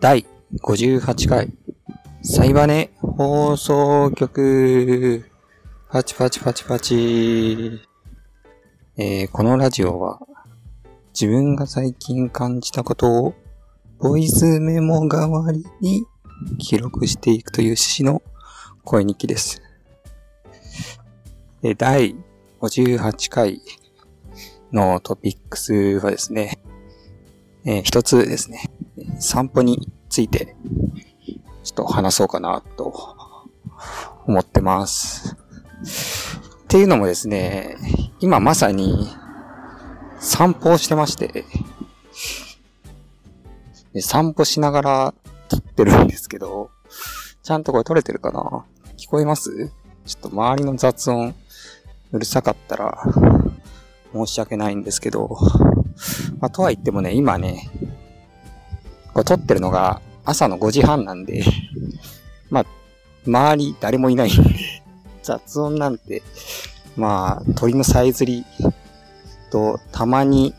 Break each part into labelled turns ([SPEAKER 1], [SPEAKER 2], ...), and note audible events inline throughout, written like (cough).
[SPEAKER 1] 第58回、サイバネ放送局、パチパチパチパチ。えー、このラジオは、自分が最近感じたことを、ボイスメモ代わりに記録していくという趣旨の声日記です。第58回のトピックスはですね、えー、一つですね、散歩について、ちょっと話そうかなと思ってます。っていうのもですね、今まさに散歩をしてまして、で散歩しながら撮ってるんですけど、ちゃんとこれ撮れてるかな？聞こえます？ちょっと周りの雑音うるさかったら申し訳ないんですけど、まあ、とは言ってもね、今ね、これ撮ってるのが朝の5時半なんで (laughs) まあ、周り誰もいない (laughs) 雑音なんて、まあ、鳥のさえずりと、たまに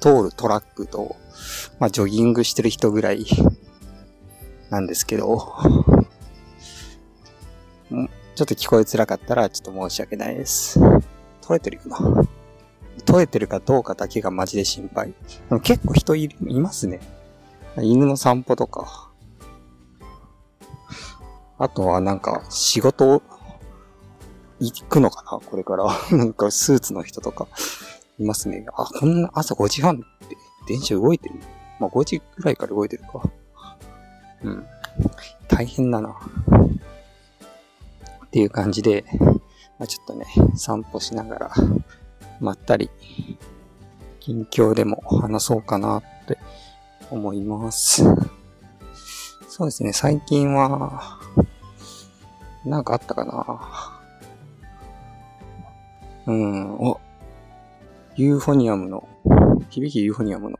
[SPEAKER 1] 通るトラックと、まあ、ジョギングしてる人ぐらいなんですけど、(laughs) ちょっと聞こえづらかったら、ちょっと申し訳ないです。撮れてるよな？撮れてるかどうかだけがマジで心配。でも結構人いますね。犬の散歩とか。あとはなんか仕事行くのかな？これから。(laughs) なんかスーツの人とかいますね。あ、こんな朝5時半って電車動いてる？まあ5時ぐらいから動いてるか。うん。大変だな。っていう感じで、まあ、ちょっとね、散歩しながら、まったり、近況でも話そうかなって思います。そうですね、最近は、なんかあったかなうん、お、ユーフォニアムの、響きユーフォニアムの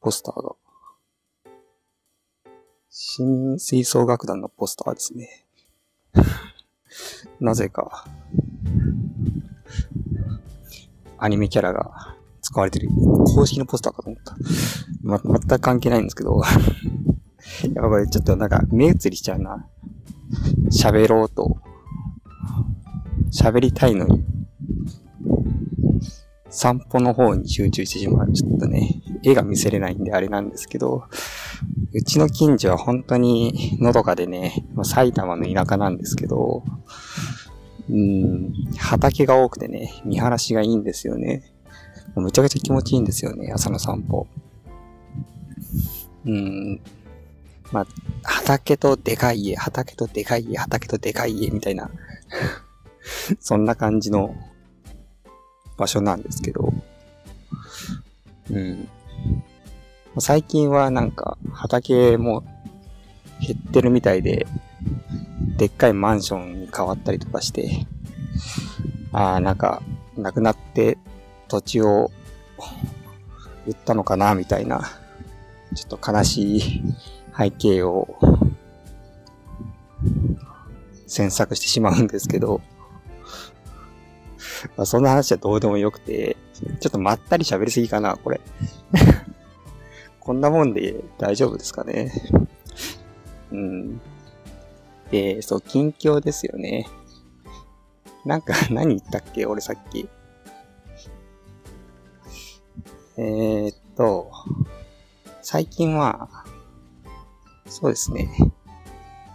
[SPEAKER 1] ポスターが、新吹奏楽団のポスターですね。(laughs) なぜか、アニメキャラが使われてる公式のポスターかと思った。ま、全く関係ないんですけど。(laughs) やっぱこれちょっとなんか目移りしちゃうな。喋ろうと、喋りたいのに、散歩の方に集中してしまう。ちょっとね、絵が見せれないんであれなんですけど、うちの近所は本当にのどかでね、埼玉の田舎なんですけど、うん、畑が多くてね、見晴らしがいいんですよね。むちゃくちゃ気持ちいいんですよね、朝の散歩。うん。まあ、畑とでかい家、畑とでかい家、畑とでかい家みたいな (laughs) そんな感じの場所なんですけど、うん。最近はなんか畑も減ってるみたいで、でっかいマンションに変わったりとかして、ああ、なんか、なくなって土地を売ったのかな、みたいな、ちょっと悲しい背景を詮索してしまうんですけど、(laughs) まあ、そんな話はどうでもよくて、ちょっとまったり喋りすぎかな、これ。(laughs) こんなもんで大丈夫ですかね。うん。で、そう、近況ですよね。なんか、(laughs) 何言ったっけ俺さっき。えー、っと、最近は、そうですね。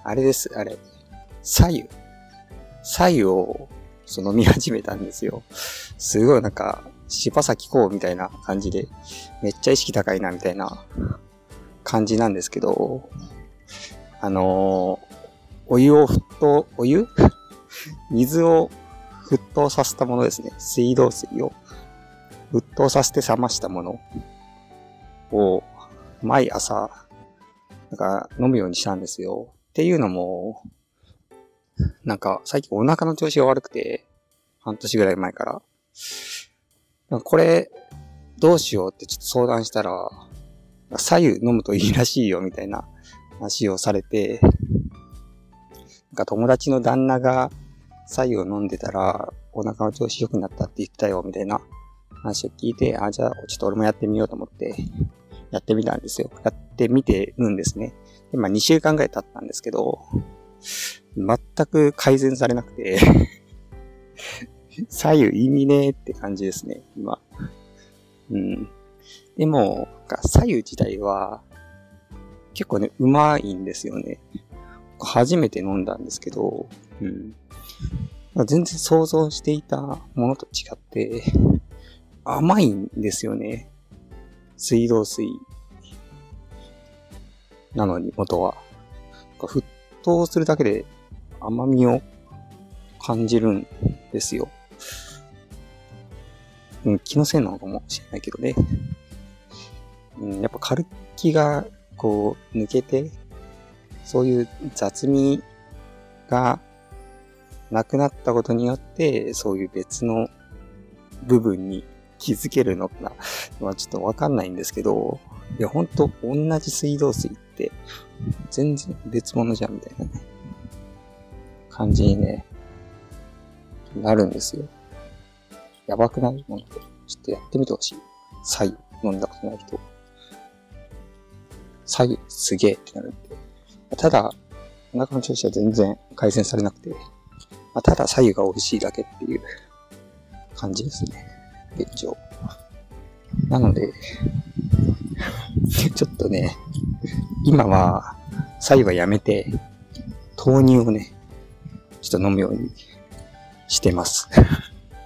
[SPEAKER 1] あれです、あれ。左右。左右を、その見始めたんですよ。すごいなんか、柴咲コウみたいな感じで、めっちゃ意識高いなみたいな感じなんですけど、あの、お湯を沸騰、お湯？(laughs) 水を沸騰させたものですね。水道水を沸騰させて冷ましたものを毎朝、なんか飲むようにしたんですよ。っていうのも、なんか最近お腹の調子が悪くて、半年ぐらい前から。これ、どうしようってちょっと相談したら、左右飲むといいらしいよみたいな話をされて、か友達の旦那が左右を飲んでたら、お腹の調子良くなったって言ったよ、みたいな話を聞いて、あ、じゃあ、ちょっと俺もやってみようと思って、やってみたんですよ。やってみてるんですね。で、まあ2週間ぐらい経ったんですけど、全く改善されなくて (laughs) 左右意味ねえって感じですね、今。うん。でも、左右自体は、結構ね、うまいんですよね。初めて飲んだんですけど、うん。全然想像していたものと違って、甘いんですよね。水道水。なのに、元は。沸騰するだけで甘みを感じるんですよ。うん、気のせいなのかもしれないけどね。うん、やっぱ軽気がこう抜けて、そういう雑味がなくなったことによって、そういう別の部分に気づけるのかな。まあちょっとわかんないんですけど、いやほんと同じ水道水って全然別物じゃんみたいなね、感じにね、なるんですよ。やばくない？もので。ちょっとやってみてほしい。左右飲んだことない人。左右すげえってなるんで。ただ、お腹の調子は全然改善されなくて、まあ、ただ左右が美味しいだけっていう感じですね。現状。なので、(laughs) ちょっとね、今は、左右はやめて、豆乳をね、ちょっと飲むようにしてます。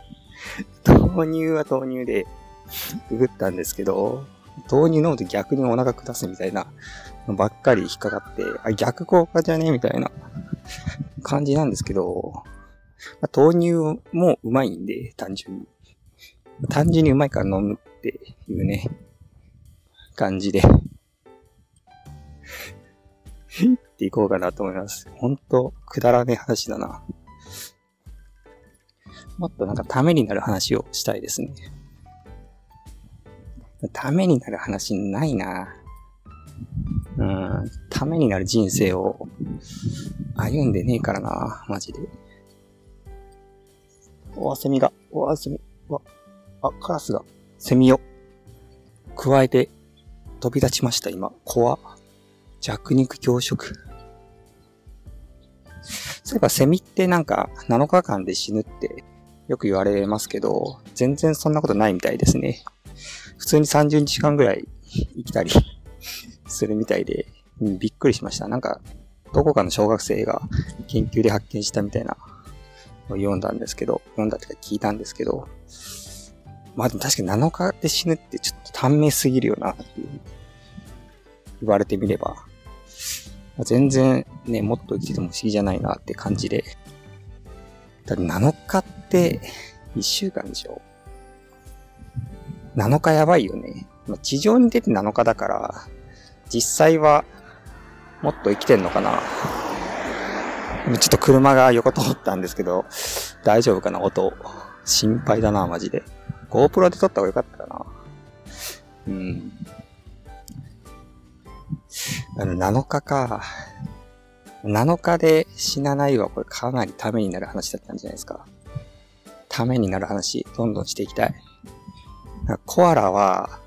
[SPEAKER 1] (laughs) 豆乳は豆乳で、ググったんですけど、豆乳飲むと逆にお腹下すみたいなのばっかり引っかかって、あ、逆効果じゃね？みたいな (laughs) 感じなんですけど、まあ、豆乳もうまいんで、単純に。単純にうまいから飲むっていうね、感じでっていこうかなと思います。ほんと、くだらねえ話だな。もっとなんかためになる話をしたいですね。ためになる話ないな。うん、ためになる人生を歩んでねえからな、マジで。おわ、セミが、おわ、セミ、わ、あ、カラスが、セミを、加えて、飛び立ちました、今。怖弱肉強食。そういえば、セミってなんか、7日間で死ぬってよく言われますけど、全然そんなことないみたいですね。普通に30日間ぐらい生きたりするみたいで、うん、びっくりしました。なんか、どこかの小学生が研究で発見したみたいなのを読んだんですけど、読んだってか聞いたんですけど、まあでも確かに7日で死ぬってちょっと短命すぎるよなっていう言われてみれば、全然ね、もっと生きてても不思議じゃないなって感じで。だって7日って1週間でしょ？7日やばいよね。ま地上に出て7日だから、実際はもっと生きてんのかな？ちょっと車が横通ったんですけど、大丈夫かな？音。心配だな、マジで。GoPro で撮った方がよかったかな？うん。7日か。7日で死なないはこれかなりためになる話だったんじゃないですか。ためになる話、どんどんしていきたい。コアラは、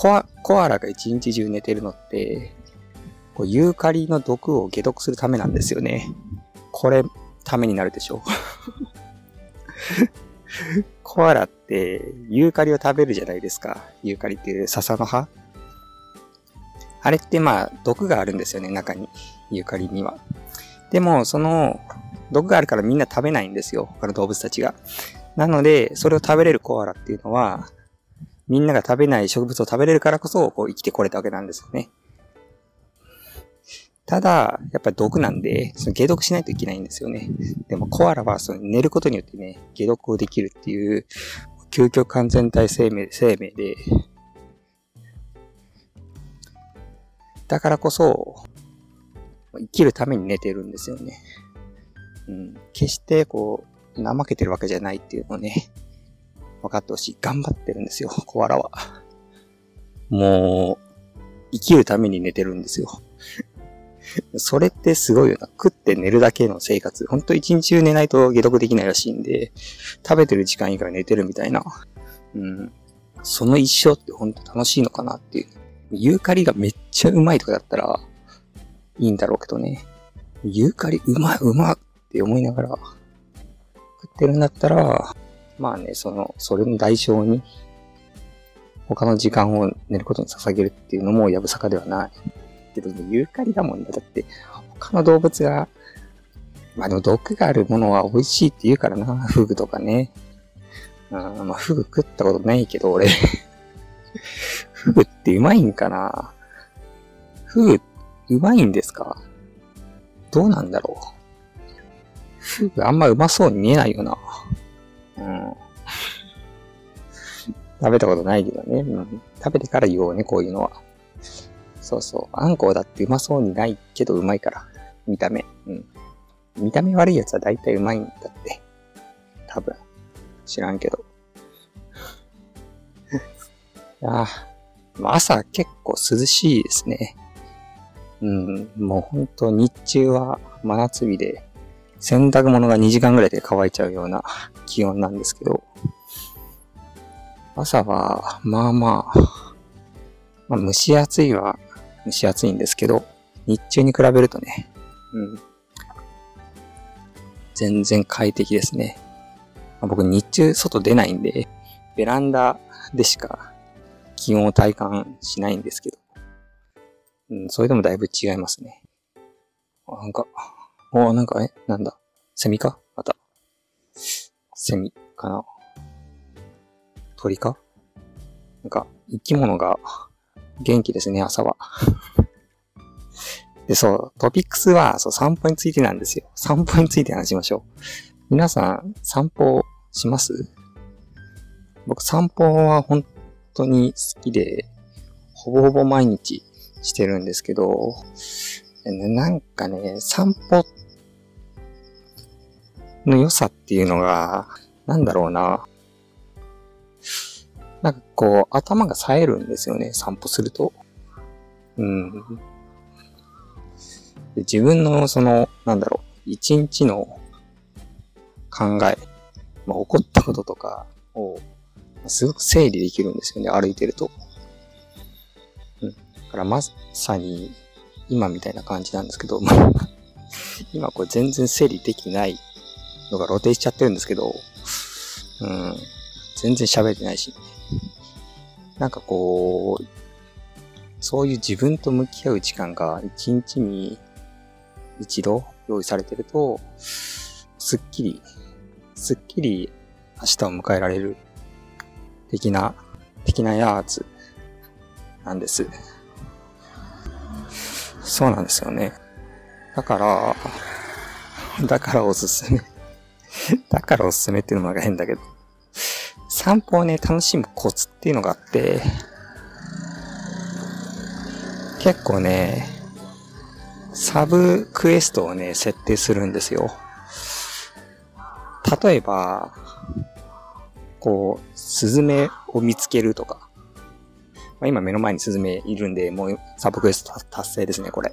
[SPEAKER 1] コア、コアラが一日中寝てるのって、こうユーカリの毒を解毒するためなんですよね。これ、ためになるでしょう (laughs) コアラって、ユーカリを食べるじゃないですか。ユーカリっていう笹の葉あれってまあ、毒があるんですよね、中に。ユーカリには。でも、その、毒があるからみんな食べないんですよ。他の動物たちが。なので、それを食べれるコアラっていうのは、みんなが食べない植物を食べれるからこそ、こう生きてこれたわけなんですよね。ただ、やっぱり毒なんで、その解毒しないといけないんですよね。でもコアラはその寝ることによってね、解毒をできるっていう、究極完全体生命、生命で、だからこそ、生きるために寝てるんですよね。うん。決してこう、怠けてるわけじゃないっていうのをね、分かってほしい。頑張ってるんですよ、(laughs) コアラは。もう、生きるために寝てるんですよ。(laughs) それってすごいよな。食って寝るだけの生活。ほんと一日中寝ないと解毒できないらしいんで、食べてる時間以外寝てるみたいな。うん。その一生ってほんと楽しいのかなっていう。ユーカリがめっちゃうまいとかだったら、いいんだろうけどね。ユーカリうまいうまって思いながら、食ってるんだったら、まあね、その、それの代償に、他の時間を寝ることに捧げるっていうのもやぶさかではない。けど、ユーカリだもんね。だって、他の動物が、まあでも毒があるものは美味しいって言うからな。フグとかね。うん、まあフグ食ったことないけど、俺 (laughs) フグってうまいんかな？フグ、うまいんですか？どうなんだろう？フグあんまうまそうに見えないよな。うん。食べたことないけどね。うん、食べてから言おうね、こういうのは。そうそう。あんこうだってうまそうにないけどうまいから。見た目。うん。見た目悪いやつは大体うまいんだって。多分。知らんけど。(laughs) ああ、朝結構涼しいですね。うん、もうほんと日中は真夏日で、洗濯物が2時間ぐらいで乾いちゃうような気温なんですけど、朝は、まあまあ、まあ蒸し暑いは蒸し暑いんですけど、日中に比べるとね、うん、全然快適ですね。まあ、僕日中外出ないんで、ベランダでしか気温を体感しないんですけど。うん、それでもだいぶ違いますね。なんか、おなんか、え、なんだ。セミか？また。セミかな鳥か？なんか、生き物が元気ですね、朝は。(laughs) で、そう、トピックスは、そう、散歩についてなんですよ。散歩について話しましょう。皆さん、散歩します？僕、散歩は本当に好きで、ほぼほぼ毎日してるんですけど、なんかね、散歩っの良さっていうのが、なんだろうな。なんかこう、頭が冴えるんですよね、散歩すると。うん。で自分のその、なんだろう、一日の考え、まあ、起こったこととかをすごく整理できるんですよね、歩いてると。うん。だからまさに今みたいな感じなんですけど、今これ全然整理できないのが露呈しちゃってるんですけど、うん。全然喋ってないし、なんかこう、そういう自分と向き合う時間が一日に一度用意されてると、すっきり、すっきり明日を迎えられる的な、的なやつなんです。そうなんですよね。だから、だからおすすめ。(laughs) だからおすすめっていうのも変だけど。散歩をね、楽しむコツっていうのがあって、結構ね、サブクエストをね、設定するんですよ。例えば、こう、スズメを見つけるとか。まあ、今目の前にスズメいるんで、もうサブクエスト達成ですね、これ。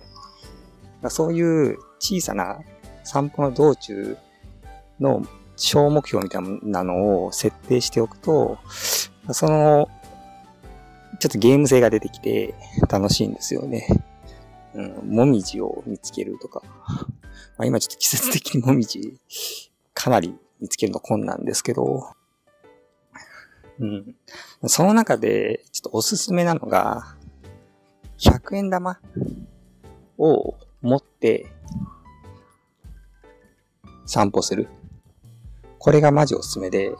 [SPEAKER 1] そういう小さな散歩の道中の小目標みたいなのを設定しておくと、その、ちょっとゲーム性が出てきて楽しいんですよね。うん、もみじを見つけるとか。まあ、今ちょっと季節的にもみじかなり見つけるの困難ですけど、うん。その中で、ちょっとおすすめなのが、100円玉を持って散歩する。これがマジおすすめで、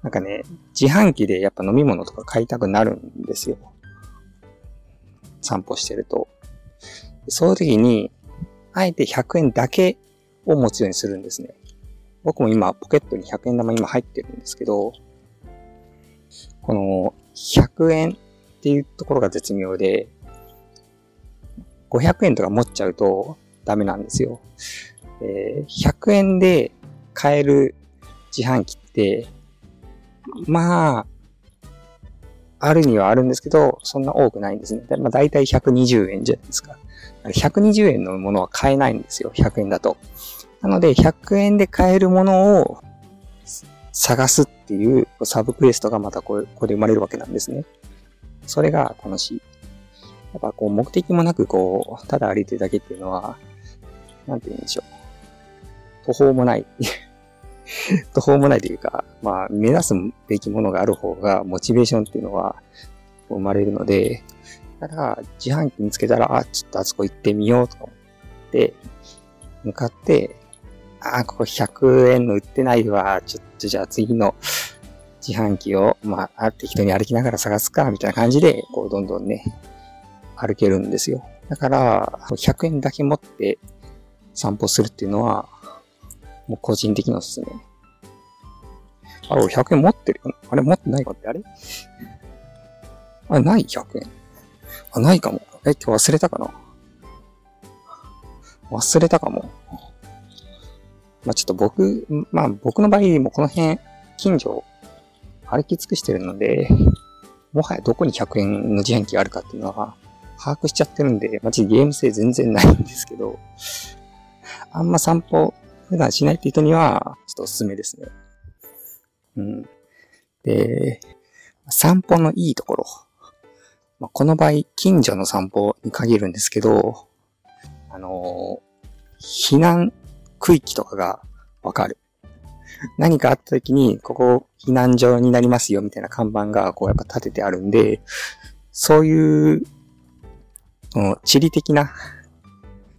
[SPEAKER 1] なんかね、自販機でやっぱ飲み物とか買いたくなるんですよ。散歩してると。そういう時に、あえて100円だけを持つようにするんですね。僕も今、ポケットに100円玉今入ってるんですけど、この100円っていうところが絶妙で、500円とか持っちゃうとダメなんですよ。えー、100円で買える自販機って、まあ、あるにはあるんですけど、そんな多くないんですね。まあ、大体120円じゃないですか。120円のものは買えないんですよ。100円だと。なので、100円で買えるものを探すっていうサブクエストがまたこれこれで生まれるわけなんですね。それが楽しい。やっぱこう目的もなくこう、ただ歩いてるだけっていうのは、なんて言うんでしょう。途方もない。(laughs) 途方もないというか、まあ、目指すべきものがある方が、モチベーションっていうのは生まれるので、だから、自販機見つけたら、あ、ちょっとあそこ行ってみようと思って、向かって、あ、ここ100円の売ってないわ。ちょっとじゃあ次の自販機を、まあ、適当に歩きながら探すか、みたいな感じで、こう、どんどんね、歩けるんですよ。だから、100円だけ持って散歩するっていうのは、もう個人的におすすめ。あ、俺100円持ってるよ。あれ持ってないかってあれ？あ、ない ?100 円。あ、ないかも。え、今日忘れたかな？忘れたかも。まあ、ちょっと僕、まあ僕の場合もこの辺、近所、歩き尽くしてるので、もはやどこに100円の自販機があるかっていうのは、把握しちゃってるんで、まあ、ゲーム性全然ないんですけど、あんま散歩普段しないって人には、ちょっとおすすめですね。うん。で、散歩のいいところ。まあ、この場合、近所の散歩に限るんですけど、あのー、避難区域とかがわかる。何かあった時に、ここ避難所になりますよみたいな看板がこうやっぱ立ててあるんで、そういう、地理的な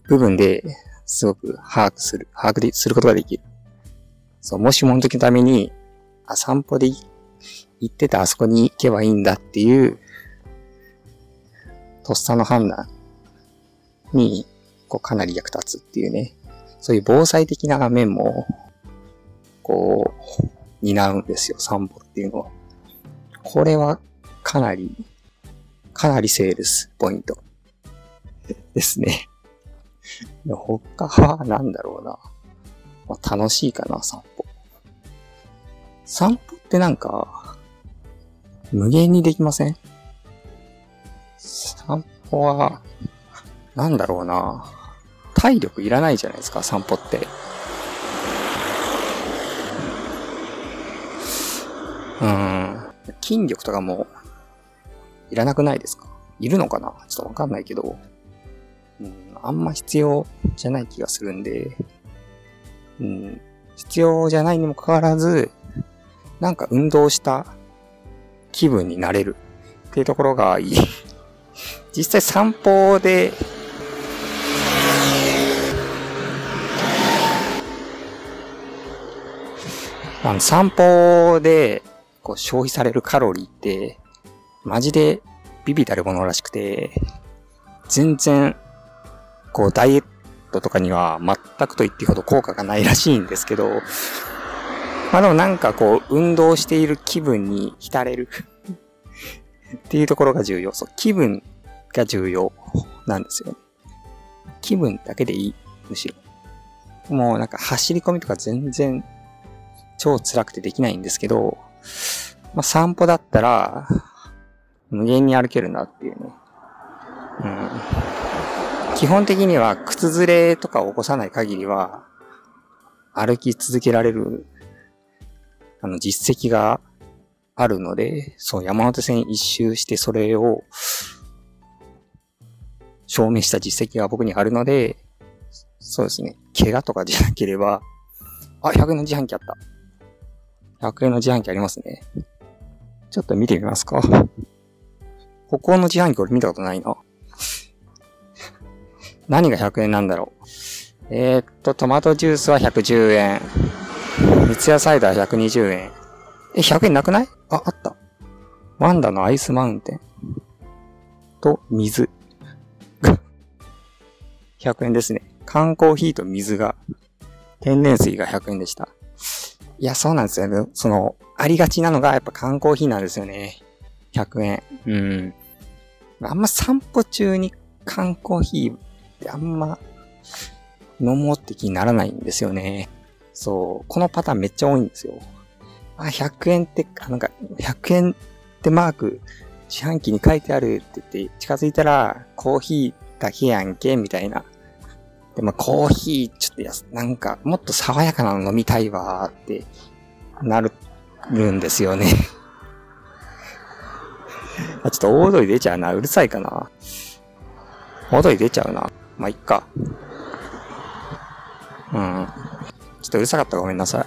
[SPEAKER 1] 部分ですごく把握する、把握することができる。そう、もしもの時のために、あ、散歩で行ってたあそこに行けばいいんだっていう、とっさの判断に、こう、かなり役立つっていうね。そういう防災的な面も、こう、担うんですよ、散歩っていうのは。これは、かなり、かなりセールスポイントですね。他は何だろうな。まあ、楽しいかな、散歩。散歩ってなんか、無限にできません？散歩は、なんだろうな。体力いらないじゃないですか、散歩って。うん。筋力とかも、いらなくないですか？いるのかな？ちょっとわかんないけど。うん、あんま必要じゃない気がするんで、うん、必要じゃないにもかかわらず、なんか運動した気分になれるっていうところがいい。(laughs) 実際散歩で、あの散歩でこう消費されるカロリーって、マジでビビたるものらしくて、全然こう、ダイエットとかには全くと言っていいほど効果がないらしいんですけど、まあでもなんかこう、運動している気分に浸れる (laughs) っていうところが重要。そう、気分が重要なんですよね。気分だけでいい、むしろ。もうなんか走り込みとか全然超辛くてできないんですけど、まあ散歩だったら、無限に歩けるなっていうね。うん。基本的には靴ずれとかを起こさない限りは、歩き続けられる、あの、実績があるので、そう、山手線一周してそれを、証明した実績が僕にあるので、そうですね。怪我とかじゃなければ、あ、100円の自販機あった。100円の自販機ありますね。ちょっと見てみますか。ここの自販機俺見たことないな。何が100円なんだろう？えー、っと、トマトジュースは110円。三ツ矢サイダー120円。え、100円なくない？あ、あった。ワンダのアイスマウンテン。と、水。(laughs) 100円ですね。缶コーヒーと水が、天然水が100円でした。いや、そうなんですよね。その、ありがちなのがやっぱ缶コーヒーなんですよね。100円。うん。あんま散歩中に缶コーヒーってあんま飲もうって気にならないんですよね。そう。このパターンめっちゃ多いんですよ。あ、100円って、なんか、100円ってマーク、自販機に書いてあるって言って、近づいたら、コーヒーだけやんけ、みたいな。でも、コーヒー、ちょっとやなんか、もっと爽やかなの飲みたいわーって、なる、るんですよね (laughs) あ、ちょっと大通り出ちゃうな。うるさいかな。大通り出ちゃうな。まあ、いっか。うん。ちょっとうるさかったらごめんなさ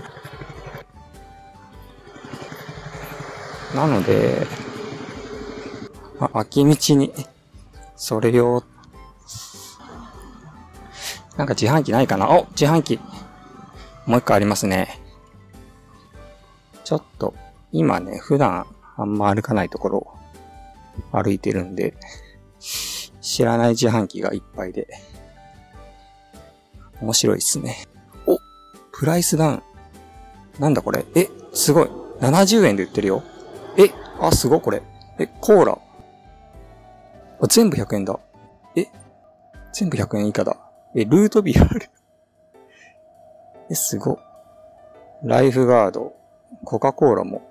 [SPEAKER 1] い。なので、あ、秋道に、それを、なんか自販機ないかな？お自販機。もう一個ありますね。ちょっと、今ね、普段あんま歩かないところ歩いてるんで、知らない自販機がいっぱいで、面白いっすね。おプライスダウン。なんだこれえ、すごい。70円で売ってるよ。え、あ、すごいこれ。え、コーラ。あ、全部100円だ。え、全部100円以下だ。え、ルートビアある。え、すご。ライフガード、コカ・コーラも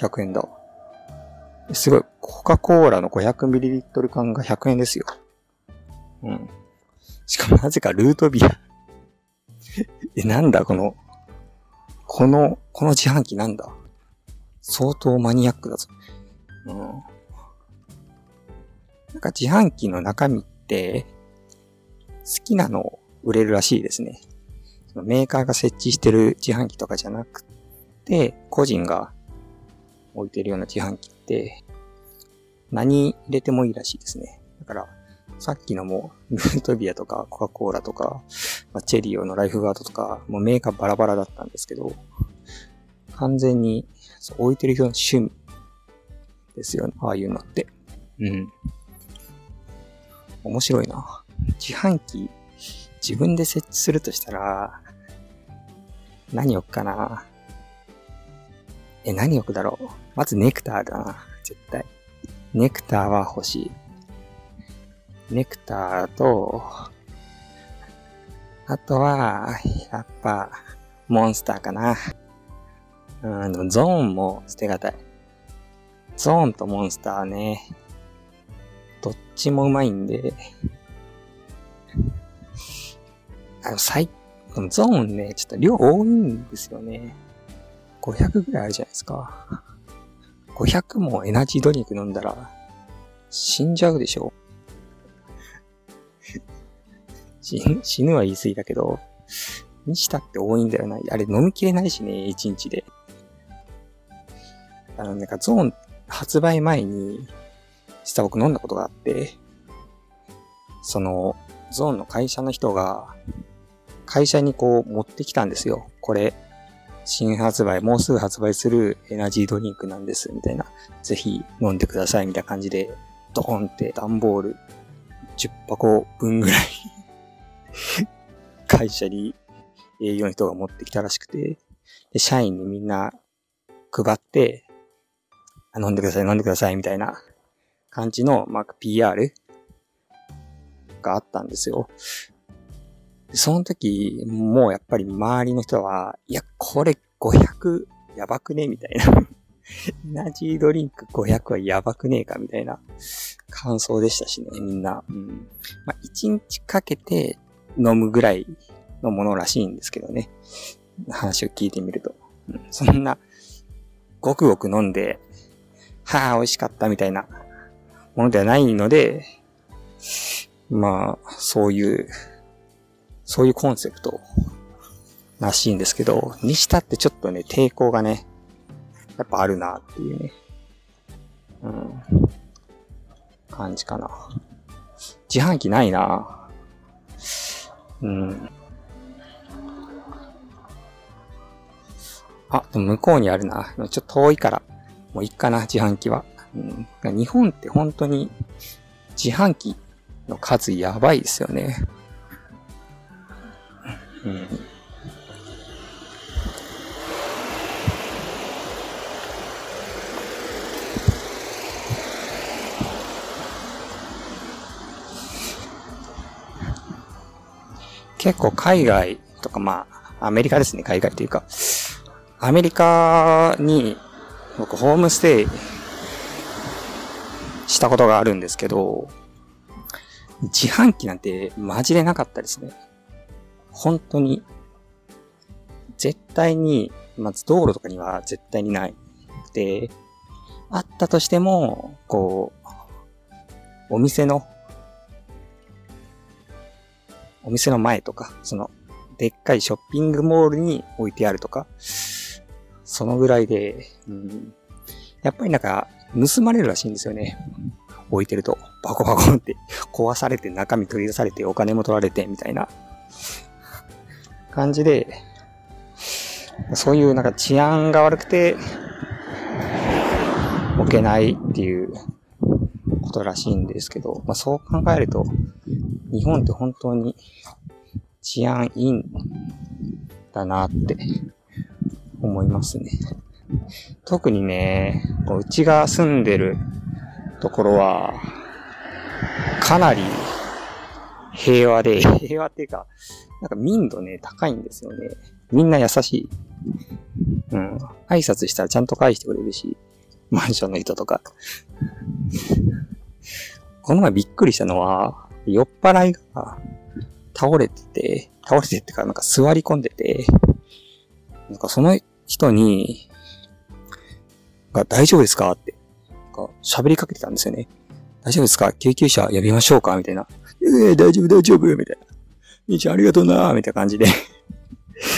[SPEAKER 1] 100円だ。すごい。コカ・コーラの 500ml 缶が100円ですよ。うん。しかもなぜかルートビア。(laughs) え、なんだこの、この、この自販機なんだ相当マニアックだぞ。うん。なんか自販機の中身って、好きなの売れるらしいですね。そのメーカーが設置してる自販機とかじゃなくて、個人が置いてるような自販機何入れてもいいらしいですね。だから、さっきのもう、(laughs) ルートビアとか、コカ・コーラとか、まあ、チェリオのライフガードとか、もうメーカーバラバラだったんですけど、完全に、置いてる人の趣味ですよね。ああいうのって。うん。面白いな。自販機、自分で設置するとしたら、何置くかな。え、何置くだろう？まずネクターだな。絶対。ネクターは欲しい。ネクターと、あとは、やっぱ、モンスターかな。うん、でもゾーンも捨てがたい。ゾーンとモンスターね。どっちもうまいんで。あの、最、ゾーンね、ちょっと量多いんですよね。500ぐらいあるじゃないですか。500もエナジードリンク飲んだら、死んじゃうでしょ (laughs) 死ぬは言い過ぎだけど、にしたって多いんだよな。あれ飲みきれないしね、1日で。あの、なんかゾーン発売前に、実は僕飲んだことがあって、その、ゾーンの会社の人が、会社にこう持ってきたんですよ。これ、新発売、もうすぐ発売するエナジードリンクなんです、みたいな。ぜひ飲んでください、みたいな感じで、ドーンって段ボール10箱分ぐらい会社に営業の人が持ってきたらしくて、で、社員にみんな配って、飲んでください、飲んでください、みたいな感じの、まあ、PR があったんですよ。その時、もうやっぱり周りの人は、いや、これ500やばくね？みたいな。エナジードリンク500はやばくねえか？みたいな感想でしたしね、みんな。うん。まあ、1日かけて飲むぐらいのものらしいんですけどね。話を聞いてみると。うん、そんな、ごくごく飲んで、はあ、美味しかったみたいなものではないので、まあ、そういうそういうコンセプトらしいんですけど、にしたってちょっとね、抵抗がね、やっぱあるなっていうね、うん、感じかな。自販機ないなうん。あ、でも向こうにあるな。ちょっと遠いから、もういっかな、自販機は。うん、日本って本当に自販機の数やばいですよね。うん。結構海外とか、まあ、アメリカですね、海外というか。アメリカに僕ホームステイしたことがあるんですけど、自販機なんてマジでなかったですね。本当に、絶対に、まず道路とかには絶対にないくて、あったとしても、こう、お店の、お店の前とか、その、でっかいショッピングモールに置いてあるとか、そのぐらいで、うん、やっぱりなんか、盗まれるらしいんですよね。置いてると、バコバコって壊されて中身取り出されてお金も取られてみたいな感じで、そういうなんか治安が悪くて、置けないっていうことらしいんですけど、まあそう考えると、日本って本当に治安いいんだなって思いますね。特にね、うちが住んでるところは、かなり平和で、(laughs) 平和っていうか、なんか民度ね、高いんですよね。みんな優しい。うん。挨拶したらちゃんと返してくれるし、マンションの人とか。この前びっくりしたのは、酔っ払いが倒れてて、倒れてってからなんか座り込んでて、なんかその人に、が大丈夫ですかって、喋りかけてたんですよね。大丈夫ですか？救急車呼びましょうか？みたいな。ええ、大丈夫大丈夫みたいな。みーちゃんありがとうなみたいな感じで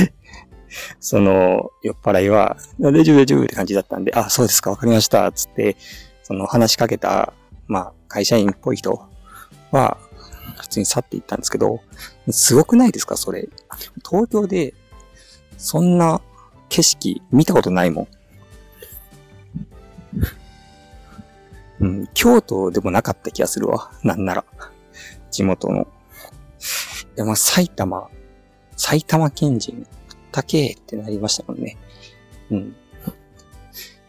[SPEAKER 1] (laughs) その、酔っ払いは、大丈夫大丈夫って感じだったんで、あ、そうですかわかりましたつって、その話しかけた、まあ、会社員っぽい人は、普通に去っていったんですけど、すごくないですかそれ。東京で、そんな景色見たことないもん。うん、京都でもなかった気がするわ。なんなら。地元の。でも埼玉、埼玉県人、たけってなりましたもんね。うん。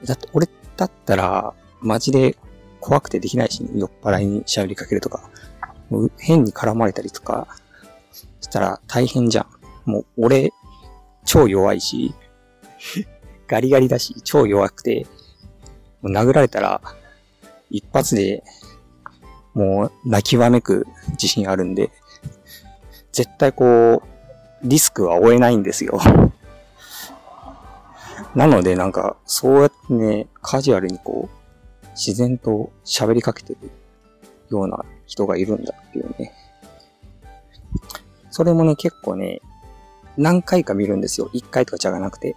[SPEAKER 1] だって、俺だったら、マジで怖くてできないし、ね、酔っ払いに喋りかけるとか、もう変に絡まれたりとか、したら大変じゃん。もう俺、超弱いし、(laughs) ガリガリだし、超弱くて、もう殴られたら、一発で、もう泣きわめく自信あるんで、絶対こう、リスクは負えないんですよ。なのでなんか、そうやってね、カジュアルにこう、自然と喋りかけてるような人がいるんだっていうね。それもね、結構ね、何回か見るんですよ。一回とかじゃなくて。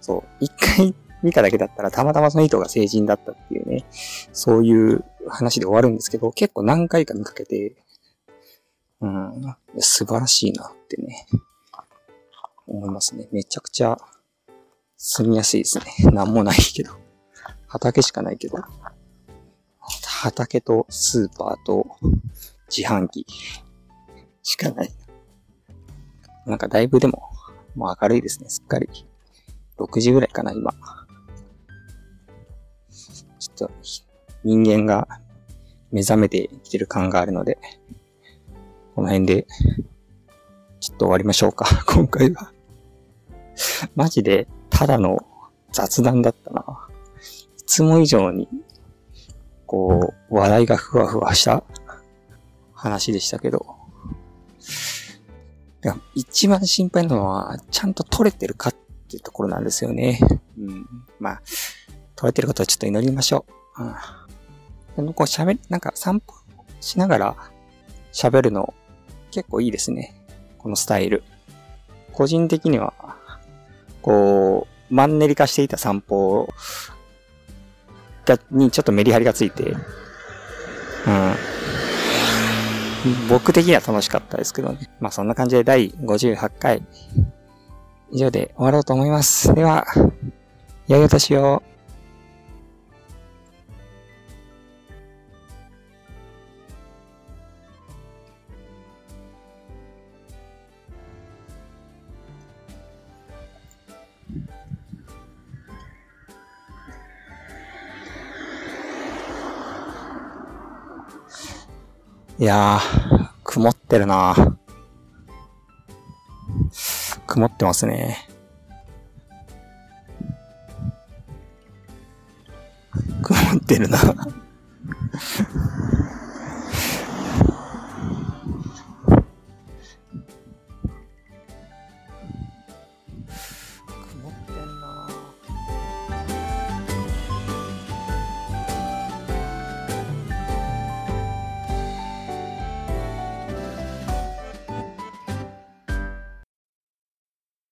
[SPEAKER 1] そう。一回見ただけだったら、たまたまその人が成人だったっていうね、そういう話で終わるんですけど、結構何回か見かけて、うん、素晴らしいなってね、思いますね。めちゃくちゃ住みやすいですね。(laughs) なんもないけど。畑しかないけど。畑とスーパーと自販機しかない。なんかだいぶでも、もう明るいですね、すっかり。6時ぐらいかな、今。ちょっと人間が目覚めてきてる感があるので、この辺で、ちょっと終わりましょうか、(laughs) 今回は。マジで、ただの雑談だったな。いつも以上に、こう、話題がふわふわした話でしたけど。一番心配なのは、ちゃんと取れてるかっていうところなんですよね。うん。まあ、取れてることをちょっと祈りましょう。うん。でもこう喋り、なんか散歩しながら喋るの結構いいですね。このスタイル。個人的には、こう、マンネリ化していた散歩が、にちょっとメリハリがついて、うん。僕的には楽しかったですけどね。まあそんな感じで第58回以上で終わろうと思います。では、良いお年を。いやー、曇ってるな曇ってますね。曇ってるな